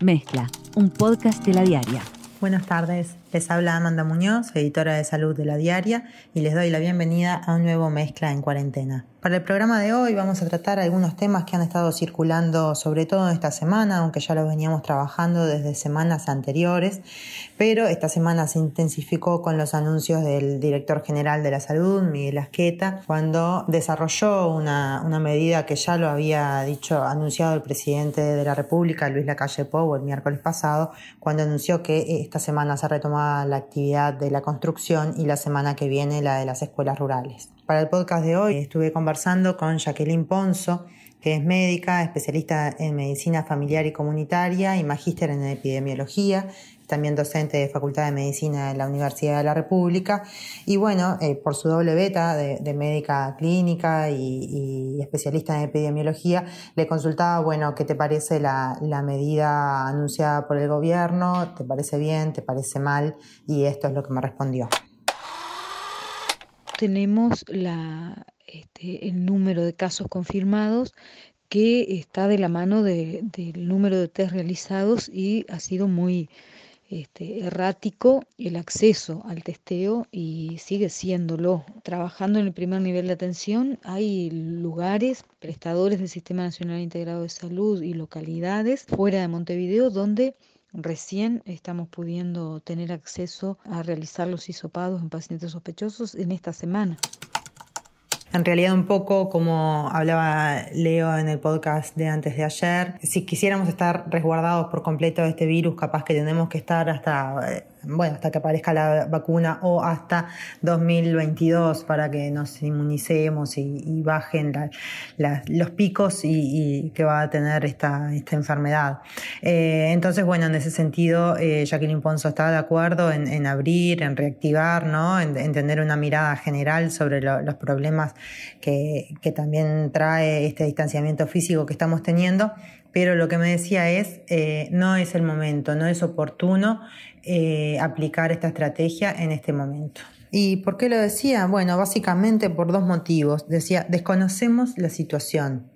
Mezcla, un podcast de la diaria. Buenas tardes, les habla Amanda Muñoz, editora de salud de la diaria, y les doy la bienvenida a un nuevo Mezcla en cuarentena. Para el programa de hoy vamos a tratar algunos temas que han estado circulando sobre todo esta semana, aunque ya lo veníamos trabajando desde semanas anteriores, pero esta semana se intensificó con los anuncios del director general de la salud, Miguel Asqueta, cuando desarrolló una, una medida que ya lo había dicho, anunciado el presidente de la República, Luis Lacalle Pou, el miércoles pasado, cuando anunció que esta semana se retomaba la actividad de la construcción y la semana que viene la de las escuelas rurales. Para el podcast de hoy estuve conversando con Jacqueline Ponzo, que es médica, especialista en medicina familiar y comunitaria y magíster en epidemiología, también docente de Facultad de Medicina de la Universidad de la República. Y bueno, eh, por su doble beta de, médica clínica y, especialista en epidemiología, le consultaba, bueno, ¿qué te parece la, medida anunciada por el gobierno? ¿Te parece bien? ¿Te parece mal? Y esto es lo que me respondió tenemos este, el número de casos confirmados que está de la mano del número de test realizados y ha sido muy este, errático el acceso al testeo y sigue siéndolo. Trabajando en el primer nivel de atención hay lugares, prestadores del Sistema Nacional Integrado de Salud y localidades fuera de Montevideo donde Recién estamos pudiendo tener acceso a realizar los hisopados en pacientes sospechosos en esta semana. En realidad un poco como hablaba Leo en el podcast de antes de ayer, si quisiéramos estar resguardados por completo de este virus, capaz que tenemos que estar hasta eh, bueno, hasta que aparezca la vacuna o hasta 2022 para que nos inmunicemos y, bajen los picos y, que va a tener esta, esta enfermedad. Eh, entonces, bueno, en ese sentido, eh, Jacqueline Ponzo está de acuerdo en, abrir, en reactivar, ¿no? en, tener una mirada general sobre los problemas que, que también trae este distanciamiento físico que estamos teniendo pero lo que me decía es, eh, no es el momento, no es oportuno eh, aplicar esta estrategia en este momento. ¿Y por qué lo decía? Bueno, básicamente por dos motivos. Decía, desconocemos la situación.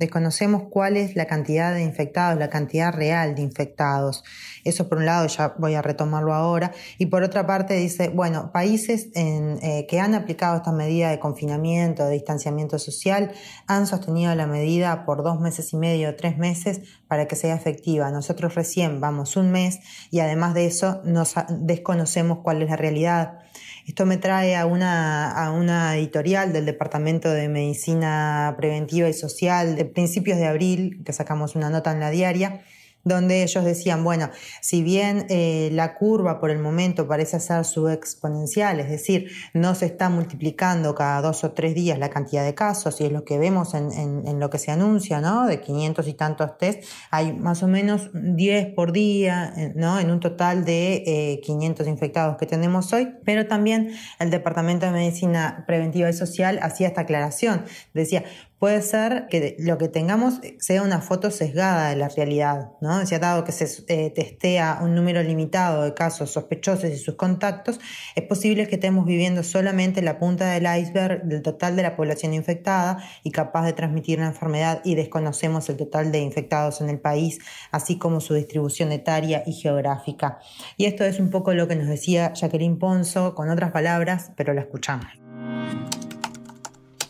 Desconocemos cuál es la cantidad de infectados, la cantidad real de infectados. Eso por un lado, ya voy a retomarlo ahora. Y por otra parte dice, bueno, países eh, que han aplicado esta medida de confinamiento, de distanciamiento social, han sostenido la medida por dos meses y medio, tres meses, para que sea efectiva. Nosotros recién vamos un mes y además de eso nos desconocemos cuál es la realidad. Esto me trae a una, a una editorial del Departamento de Medicina Preventiva y Social de principios de abril, que sacamos una nota en la diaria, donde ellos decían, bueno, si bien eh, la curva por el momento parece ser subexponencial, es decir, no se está multiplicando cada dos o tres días la cantidad de casos, y es lo que vemos en, en, lo que se anuncia, ¿no? De 500 y tantos test, hay más o menos 10 por día, eh, ¿no? En un total de 500 eh, infectados que tenemos hoy, pero también el Departamento de Medicina Preventiva y Social hacía esta aclaración, decía, puede ser que lo que tengamos sea una foto sesgada de la realidad, ¿no? Si ha dado que se eh, testea un número limitado de casos sospechosos y sus contactos, es posible que estemos viviendo solamente la punta del iceberg del total de la población infectada y capaz de transmitir la enfermedad y desconocemos el total de infectados en el país, así como su distribución etaria y geográfica. Y esto es un poco lo que nos decía Jacqueline Ponzo, con otras palabras, pero la escuchamos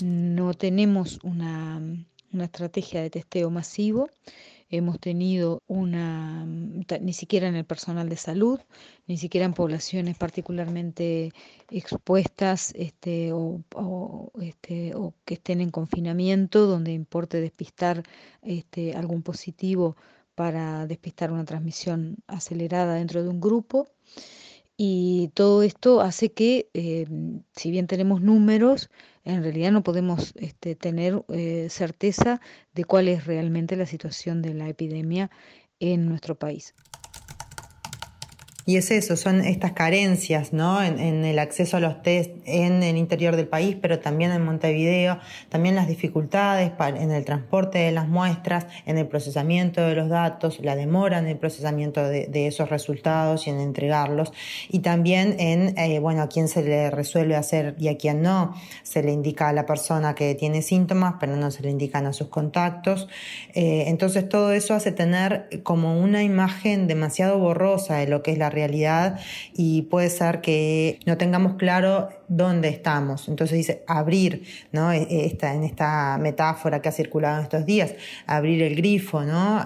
no tenemos una, estrategia de testeo masivo, hemos tenido una, ni siquiera en el personal de salud, ni siquiera en poblaciones particularmente expuestas este, o, este, o que estén en confinamiento, donde importe despistar este, algún positivo para despistar una transmisión acelerada dentro de un grupo. Y todo esto hace que, eh, si bien tenemos números, en realidad no podemos este, tener eh, certeza de cuál es realmente la situación de la epidemia en nuestro país. Y es eso, son estas carencias ¿no? en, el acceso a los test en el interior del país, pero también en Montevideo, también las dificultades en el transporte de las muestras, en el procesamiento de los datos, la demora en el procesamiento de, esos resultados y en entregarlos, y también en, eh, bueno, a quién se le resuelve hacer y a quién no. Se le indica a la persona que tiene síntomas, pero no se le indican a sus contactos. Eh, entonces todo eso hace tener como una imagen demasiado borrosa de lo que es la realidad y puede ser que no tengamos claro dónde estamos. Entonces dice abrir, ¿no? E, e, esta, en esta metáfora que ha circulado en estos días, abrir el grifo, ¿no?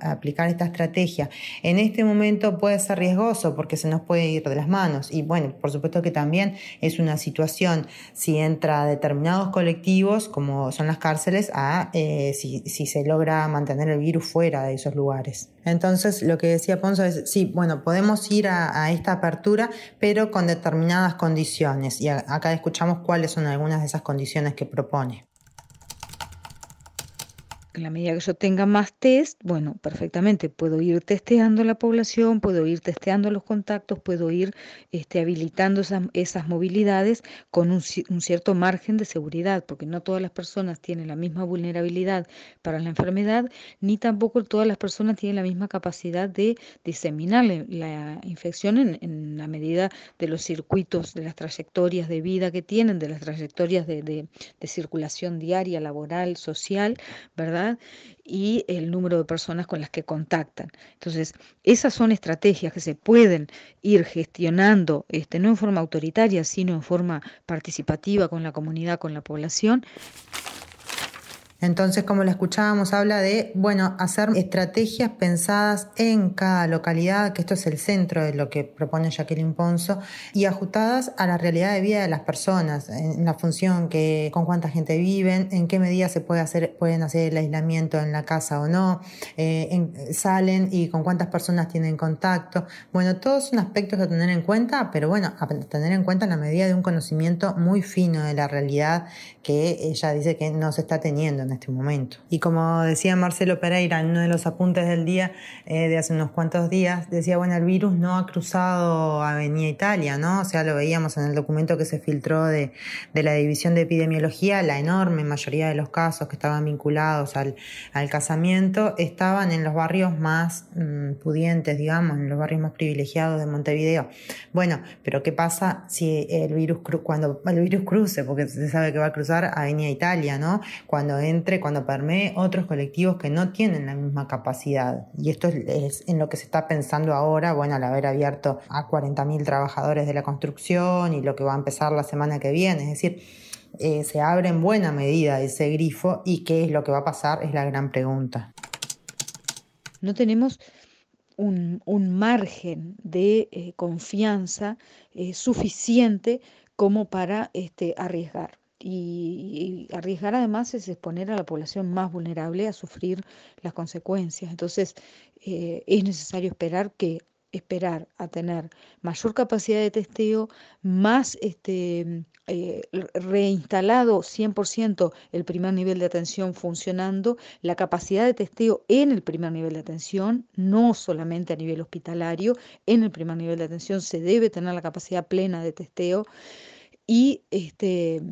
aplicar esta estrategia. En este momento puede ser riesgoso porque se nos puede ir de las manos. Y bueno, por supuesto que también es una situación si entra determinados colectivos, como son las cárceles, a eh, si, si se logra mantener el virus fuera de esos lugares. Entonces, lo que decía Ponzo es, sí, bueno, podemos ir a, esta apertura, pero con determinadas condiciones. Y acá escuchamos cuáles son algunas de esas condiciones que propone en la medida que yo tenga más test, bueno, perfectamente, puedo ir testeando la población, puedo ir testeando los contactos, puedo ir este, habilitando esas, movilidades con un, cierto margen de seguridad, porque no todas las personas tienen la misma vulnerabilidad para la enfermedad, ni tampoco todas las personas tienen la misma capacidad de diseminar la infección en, la medida de los circuitos, de las trayectorias de vida que tienen, de las trayectorias de circulación diaria, laboral, social, ¿verdad? Y el número de personas con las que contactan. Entonces, esas son estrategias que se pueden ir gestionando, este, no en forma autoritaria, sino en forma participativa con la comunidad, con la población, entonces, como la escuchábamos, habla de, bueno, hacer estrategias pensadas en cada localidad, que esto es el centro de lo que propone Jacqueline Ponzo, y ajustadas a la realidad de vida de las personas, en la función que, con cuánta gente viven, en qué medida se puede hacer, pueden hacer el aislamiento en la casa o no, eh, salen y con cuántas personas tienen contacto. Bueno, todos son aspectos a tener en cuenta, pero bueno, a tener en cuenta en la medida de un conocimiento muy fino de la realidad que ella dice que no se está teniendo en este momento. Y como decía Marcelo Pereira en uno de los apuntes del día eh, de hace unos cuantos días, decía, bueno, el virus no ha cruzado Avenida Italia, ¿no? O sea, lo veíamos en el documento que se filtró de, de la División de Epidemiología, la enorme mayoría de los casos que estaban vinculados al, al casamiento estaban en los barrios más mm, pudientes, digamos, en los barrios más privilegiados de Montevideo. Bueno, pero ¿qué pasa si el virus, cuando el virus cruce, porque se sabe que va a cruzar Avenida Italia, ¿no? Cuando entra cuando permee otros colectivos que no tienen la misma capacidad. Y esto es, en lo que se está pensando ahora, bueno, al haber abierto a 40.000 trabajadores de la construcción y lo que va a empezar la semana que viene. Es decir, eh, se abre en buena medida ese grifo y qué es lo que va a pasar es la gran pregunta. No tenemos un, margen de eh, confianza eh, suficiente como para este, arriesgar y, arriesgar además es exponer a la población más vulnerable a sufrir las consecuencias. Entonces, eh, es necesario esperar que esperar a tener mayor capacidad de testeo, más este, eh, reinstalado 100% el primer nivel de atención funcionando, la capacidad de testeo en el primer nivel de atención, no solamente a nivel hospitalario, en el primer nivel de atención se debe tener la capacidad plena de testeo y este,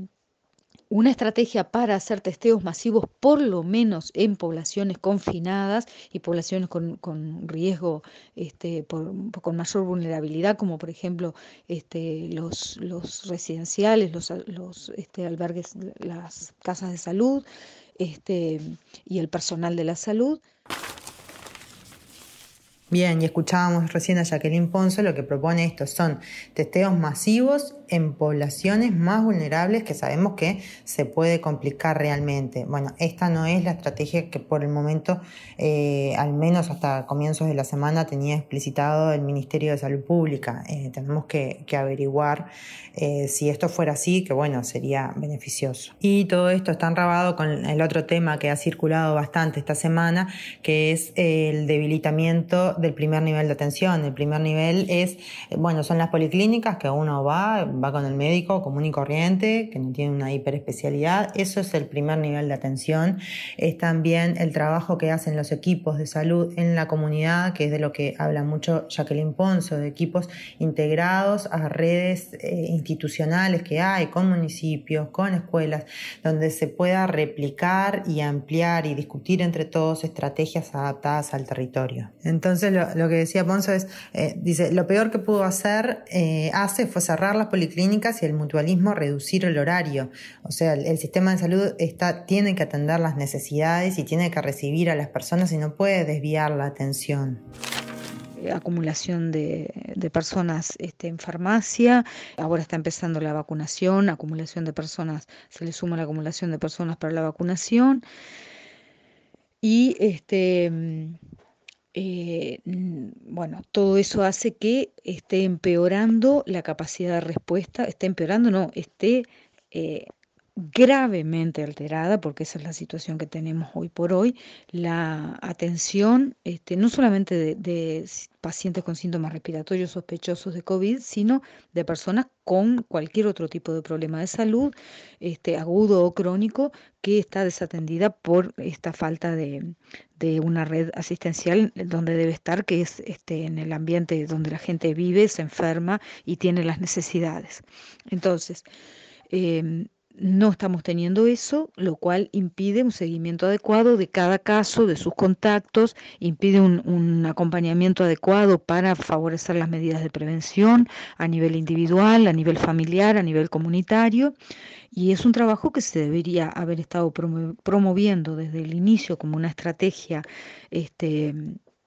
una estrategia para hacer testeos masivos, por lo menos en poblaciones confinadas y poblaciones con, riesgo, este, con mayor vulnerabilidad, como por ejemplo este, los, los residenciales, los, los este, albergues, las casas de salud este, y el personal de la salud. Bien, y escuchábamos recién a Jacqueline Ponzo, lo que propone esto son testeos masivos en poblaciones más vulnerables que sabemos que se puede complicar realmente. Bueno, esta no es la estrategia que por el momento, eh, al menos hasta comienzos de la semana, tenía explicitado el Ministerio de Salud Pública. Eh, tenemos que, averiguar eh, si esto fuera así, que bueno, sería beneficioso. Y todo esto está enrabado con el otro tema que ha circulado bastante esta semana, que es el debilitamiento del primer nivel de atención. El primer nivel es, bueno, son las policlínicas que uno va, va con el médico común y corriente, que no tiene una hiperespecialidad. Eso es el primer nivel de atención. Es también el trabajo que hacen los equipos de salud en la comunidad, que es de lo que habla mucho Jacqueline Ponzo, de equipos integrados a redes eh, institucionales que hay con municipios, con escuelas, donde se pueda replicar y ampliar y discutir entre todos estrategias adaptadas al territorio. Entonces, lo, que decía Ponzo es, eh, dice, lo peor que pudo hacer, eh, hace fue cerrar las policlínicas y el mutualismo reducir el horario. O sea, el, sistema de salud está, tiene que atender las necesidades y tiene que recibir a las personas y no puede desviar la atención acumulación de, personas este, en farmacia, ahora está empezando la vacunación, acumulación de personas, se le suma la acumulación de personas para la vacunación. Y este, eh, bueno, todo eso hace que esté empeorando la capacidad de respuesta, esté empeorando, no, esté eh, gravemente alterada, porque esa es la situación que tenemos hoy por hoy, la atención este, no solamente de, pacientes con síntomas respiratorios sospechosos de COVID, sino de personas con cualquier otro tipo de problema de salud, este, agudo o crónico, que está desatendida por esta falta de, una red asistencial donde debe estar, que es este, en el ambiente donde la gente vive, se enferma y tiene las necesidades. Entonces, em, no estamos teniendo eso, lo cual impide un seguimiento adecuado de cada caso, de sus contactos, impide un, acompañamiento adecuado para favorecer las medidas de prevención a nivel individual, a nivel familiar, a nivel comunitario. Y es un trabajo que se debería haber estado promoviendo desde el inicio como una estrategia este,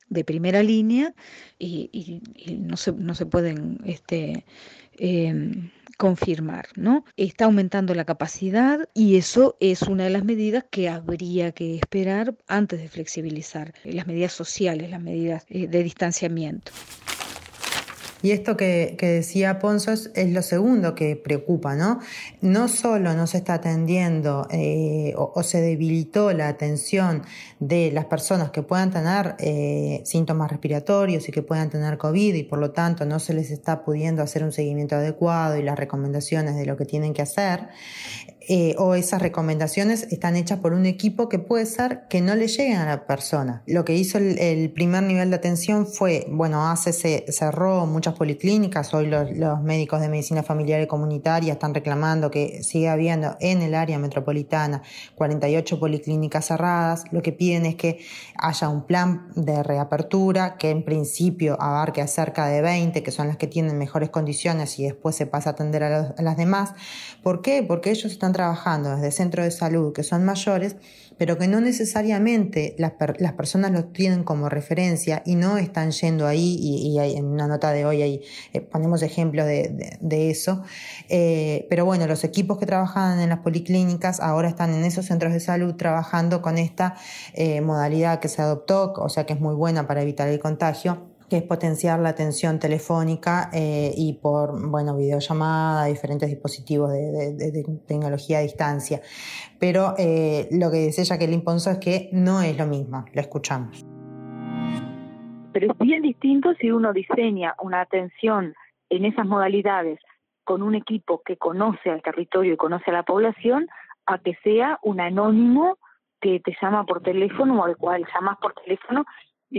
de primera línea y, no, se, no se pueden... Este, em, confirmar, ¿no? Está aumentando la capacidad y eso es una de las medidas que habría que esperar antes de flexibilizar las medidas sociales, las medidas eh, de distanciamiento. Y esto que, decía Ponzo es, lo segundo que preocupa, ¿no? No solo no se está atendiendo eh, o, se debilitó la atención de las personas que puedan tener eh, síntomas respiratorios y que puedan tener COVID y por lo tanto no se les está pudiendo hacer un seguimiento adecuado y las recomendaciones de lo que tienen que hacer, eh, o esas recomendaciones están hechas por un equipo que puede ser que no le lleguen a la persona. Lo que hizo el, primer nivel de atención fue, bueno, hace se cerró muchas policlínicas, hoy los, médicos de medicina familiar y comunitaria están reclamando que sigue habiendo en el área metropolitana 48 policlínicas cerradas, lo que piden es que haya un plan de reapertura que en principio abarque a cerca de 20, que son las que tienen mejores condiciones y después se pasa a atender a, a las demás. ¿Por qué? Porque ellos están trabajando desde centros de salud que son mayores, pero que no necesariamente las, personas los tienen como referencia y no están yendo ahí, y, en una nota de hoy ahí eh, ponemos ejemplos de, eso. Eh, pero bueno, los equipos que trabajan en las policlínicas ahora están en esos centros de salud trabajando con esta eh, modalidad que se adoptó, o sea que es muy buena para evitar el contagio que es potenciar la atención telefónica eh, y por, bueno, videollamada, diferentes dispositivos de, tecnología a distancia. Pero eh, lo que dice Jacqueline Ponzo es que no es lo mismo, lo escuchamos. Pero es bien distinto si uno diseña una atención en esas modalidades con un equipo que conoce al territorio y conoce a la población, a que sea un anónimo que te llama por teléfono o al cual llamas por teléfono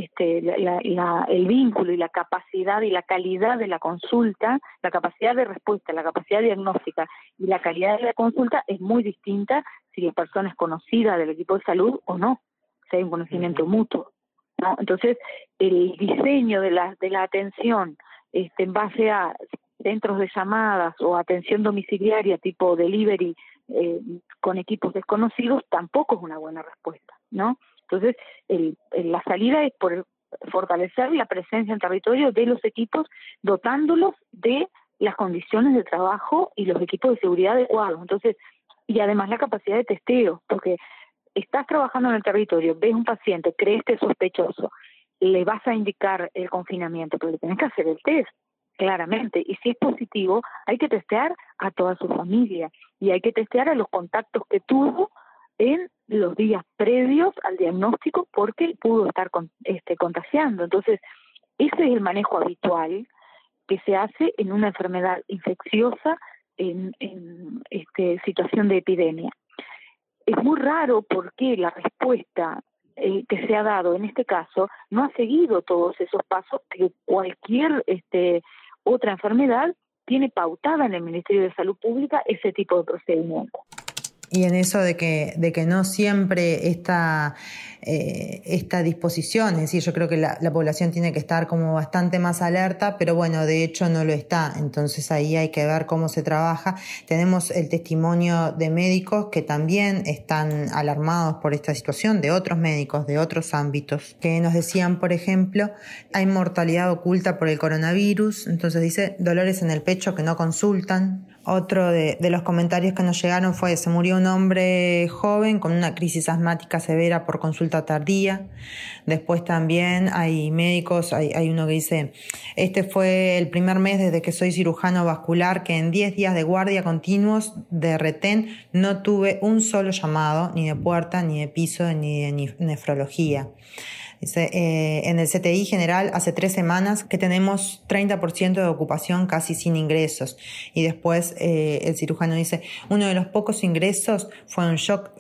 este, el vínculo y la capacidad y la calidad de la consulta, la capacidad de respuesta, la capacidad diagnóstica y la calidad de la consulta es muy distinta si la persona es conocida del equipo de salud o no, si hay un conocimiento mutuo. ¿no? Entonces, el diseño de la, de la atención este, en base a centros de llamadas o atención domiciliaria tipo delivery eh, con equipos desconocidos tampoco es una buena respuesta, ¿no? Entonces, el, la salida es por fortalecer la presencia en territorio de los equipos, dotándolos de las condiciones de trabajo y los equipos de seguridad adecuados. Entonces, y además la capacidad de testeo, porque estás trabajando en el territorio, ves un paciente, crees que es sospechoso, le vas a indicar el confinamiento, pero le tienes que hacer el test, claramente. Y si es positivo, hay que testear a toda su familia y hay que testear a los contactos que tuvo en los días previos al diagnóstico porque pudo estar con, este, contagiando. Entonces, Ese es el manejo habitual que se hace en una enfermedad infecciosa en, en este, situación de epidemia. Es muy raro porque la respuesta eh, que se ha dado en este caso no ha seguido todos esos pasos que cualquier este, otra enfermedad tiene pautada en el Ministerio de Salud Pública ese tipo de procedimiento y en eso de que, de que no siempre esta, eh, esta disposición, es decir, yo creo que la, la, población tiene que estar como bastante más alerta, pero bueno, de hecho no lo está, entonces ahí hay que ver cómo se trabaja. Tenemos el testimonio de médicos que también están alarmados por esta situación, de otros médicos, de otros ámbitos, que nos decían, por ejemplo, hay mortalidad oculta por el coronavirus, entonces dice dolores en el pecho que no consultan, otro de, los comentarios que nos llegaron fue, se murió un hombre joven con una crisis asmática severa por consulta tardía. Después también hay médicos, hay, hay uno que dice, este fue el primer mes desde que soy cirujano vascular que en 10 días de guardia continuos de retén no tuve un solo llamado, ni de puerta, ni de piso, ni de nefrología. Dice, eh, en el CTI general hace tres semanas que tenemos 30% de ocupación casi sin ingresos. Y después eh, el cirujano dice, uno de los pocos ingresos fue un shock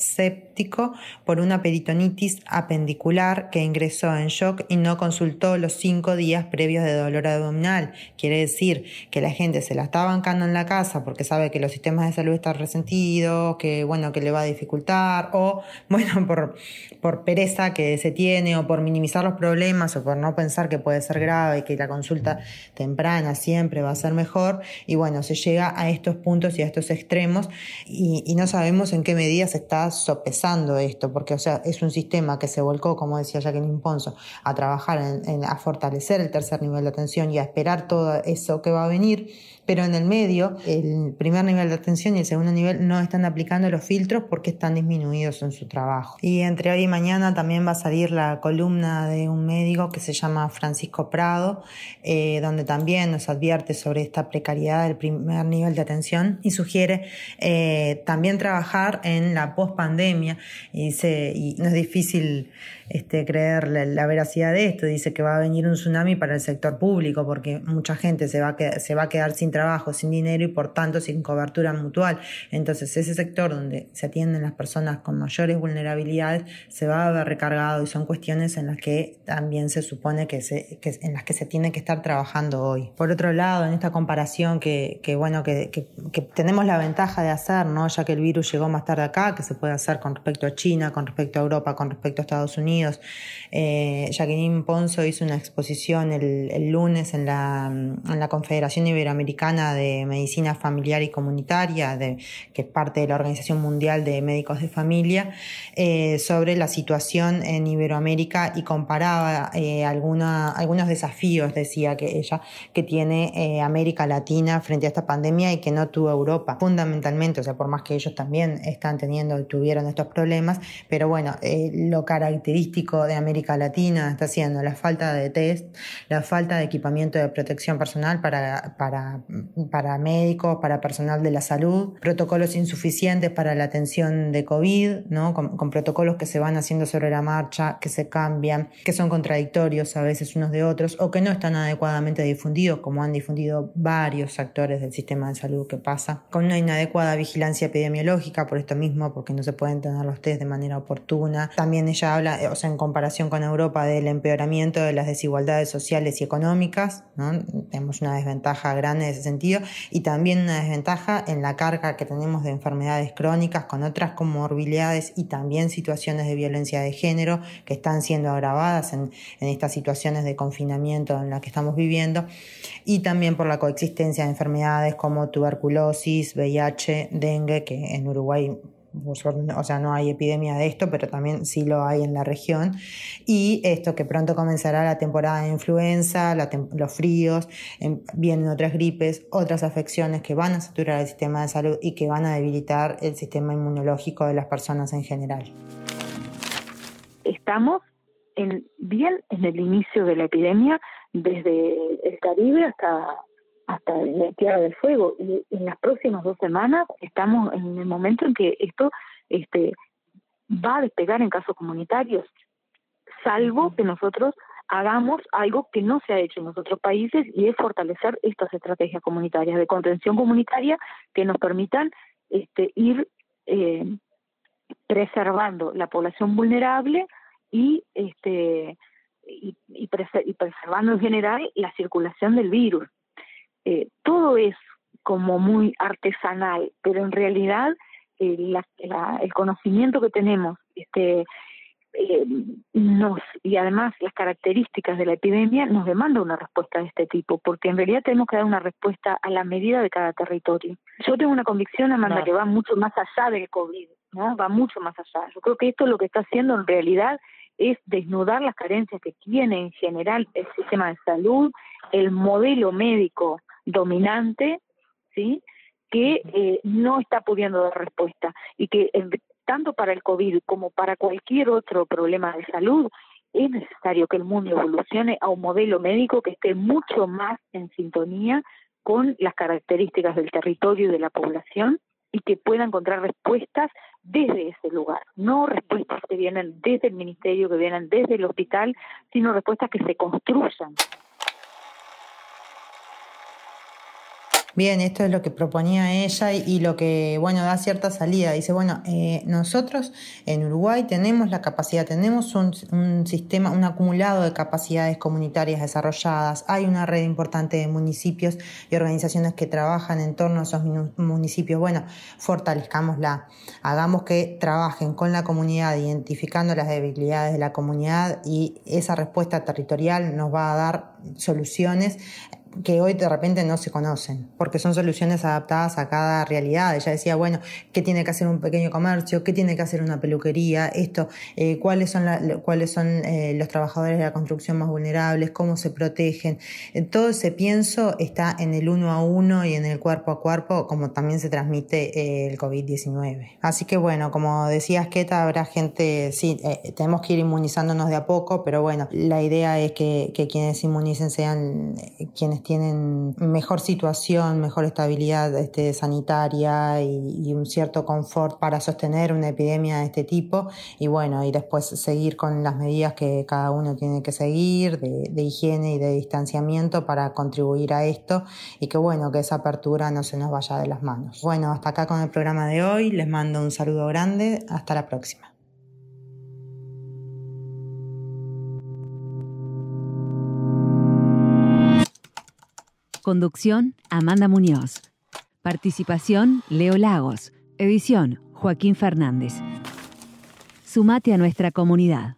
por una peritonitis apendicular que ingresó en shock y no consultó los cinco días previos de dolor abdominal. Quiere decir que la gente se la está bancando en la casa porque sabe que los sistemas de salud están resentidos, que bueno, que le va a dificultar o bueno, por, por pereza que se tiene o por minimizar los problemas o por no pensar que puede ser grave y que la consulta temprana siempre va a ser mejor. Y bueno, se llega a estos puntos y a estos extremos y, no sabemos en qué medida se está sopesando esto, porque o sea, es un sistema que se volcó, como decía Jacqueline Ponzo, a trabajar en, a fortalecer el tercer nivel de atención y a esperar todo eso que va a venir pero en el medio, el primer nivel de atención y el segundo nivel no están aplicando los filtros porque están disminuidos en su trabajo. Y entre hoy y mañana también va a salir la columna de un médico que se llama Francisco Prado, eh, donde también nos advierte sobre esta precariedad del primer nivel de atención y sugiere eh, también trabajar en la pospandemia. Y, y no es difícil este, creer la, veracidad de esto. Dice que va a venir un tsunami para el sector público porque mucha gente se va a, se va a quedar sin trabajo, sin dinero y por tanto sin cobertura mutual. Entonces ese sector donde se atienden las personas con mayores vulnerabilidades se va a ver recargado y son cuestiones en las que también se supone que, se, que en las que se tiene que estar trabajando hoy. Por otro lado, en esta comparación que, que bueno, que, que, que, tenemos la ventaja de hacer, ¿no? ya que el virus llegó más tarde acá, que se puede hacer con respecto a China, con respecto a Europa, con respecto a Estados Unidos. Eh, Jacqueline Ponzo hizo una exposición el, el lunes en la, en la Confederación Iberoamericana de Medicina Familiar y Comunitaria, de, que es parte de la Organización Mundial de Médicos de Familia, eh, sobre la situación en Iberoamérica y comparaba eh, alguna, algunos desafíos, decía que ella, que tiene eh, América Latina frente a esta pandemia y que no tuvo Europa, fundamentalmente, o sea, por más que ellos también están teniendo, tuvieron estos problemas, pero bueno, lo característico de América Latina está siendo la falta de test, la falta de equipamiento de protección personal para, para para médicos, para personal de la salud, protocolos insuficientes para la atención de COVID, ¿no? Con, protocolos que se van haciendo sobre la marcha, que se cambian, que son contradictorios a veces unos de otros o que no están adecuadamente difundidos, como han difundido varios actores del sistema de salud que pasa, con una inadecuada vigilancia epidemiológica por esto mismo, porque no se pueden tener los test de manera oportuna. También ella habla, o sea, en comparación con Europa, del empeoramiento de las desigualdades sociales y económicas, ¿no? Tenemos una desventaja grande sentido y también una desventaja en la carga que tenemos de enfermedades crónicas con otras comorbilidades y también situaciones de violencia de género que están siendo agravadas en, estas situaciones de confinamiento en las que estamos viviendo. Y también por la coexistencia de enfermedades como tuberculosis, VIH, dengue, que en Uruguay o sea, no hay epidemia de esto, pero también sí lo hay en la región. Y esto que pronto comenzará la temporada de influenza, los fríos, em, vienen otras gripes, otras afecciones que van a saturar el sistema de salud y que van a debilitar el sistema inmunológico de las personas en general. Estamos en, bien en el inicio de la epidemia, desde el Caribe hasta hasta la Tierra del Fuego. Y en las próximas dos semanas estamos en el momento en que esto este, va a despegar en casos comunitarios, salvo que nosotros hagamos algo que no se ha hecho en los otros países y es fortalecer estas estrategias comunitarias de contención comunitaria que nos permitan este, ir eh, preservando la población vulnerable y este y, y, preservando en general la circulación del virus. Eh, todo es como muy artesanal, pero en realidad eh, el conocimiento que tenemos este, eh, nos y además las características de la epidemia nos demanda una respuesta de este tipo, porque en realidad tenemos que dar una respuesta a la medida de cada territorio. Yo tengo una convicción, Amanda, que va mucho más allá del COVID, ¿no? Va mucho más allá. Yo creo que esto lo que está haciendo en realidad es desnudar las carencias que tiene en general el sistema de salud, el modelo médico dominante, ¿sí? que eh, no está pudiendo dar respuesta y que tanto para el COVID como para cualquier otro problema de salud es necesario que el mundo evolucione a un modelo médico que esté mucho más en sintonía con las características del territorio y de la población y que pueda encontrar respuestas desde ese lugar, no respuestas que vienen desde el ministerio, que vienen desde el hospital, sino respuestas que se construyan. Bien, esto es lo que proponía ella y, lo que, bueno, da cierta salida. Dice, bueno, eh, nosotros en Uruguay tenemos la capacidad, tenemos un, un, sistema, un acumulado de capacidades comunitarias desarrolladas, hay una red importante de municipios y organizaciones que trabajan en torno a esos municipios. Bueno, fortalezcámosla, hagamos que trabajen con la comunidad, identificando las debilidades de la comunidad y esa respuesta territorial nos va a dar soluciones que hoy de repente no se conocen, porque son soluciones adaptadas a cada realidad. Ella decía, bueno, ¿qué tiene que hacer un pequeño comercio? ¿Qué tiene que hacer una peluquería? Esto, eh, ¿cuáles son, cuáles son eh, los trabajadores de la construcción más vulnerables? ¿Cómo se protegen? Eh, todo ese pienso está en el uno a uno y en el cuerpo a cuerpo, como también se transmite el COVID-19. Así que bueno, como decías, Keta, habrá gente, sí, tenemos que ir inmunizándonos de a poco, pero bueno, la idea es que, que quienes inmunicen sean quienes tienen mejor situación, mejor estabilidad este, sanitaria y, un cierto confort para sostener una epidemia de este tipo y bueno, y después seguir con las medidas que cada uno tiene que seguir de, de higiene y de distanciamiento para contribuir a esto y que bueno, que esa apertura no se nos vaya de las manos. Bueno, hasta acá con el programa de hoy, les mando un saludo grande, hasta la próxima. Conducción, Amanda Muñoz. Participación, Leo Lagos. Edición, Joaquín Fernández. Sumate a nuestra comunidad.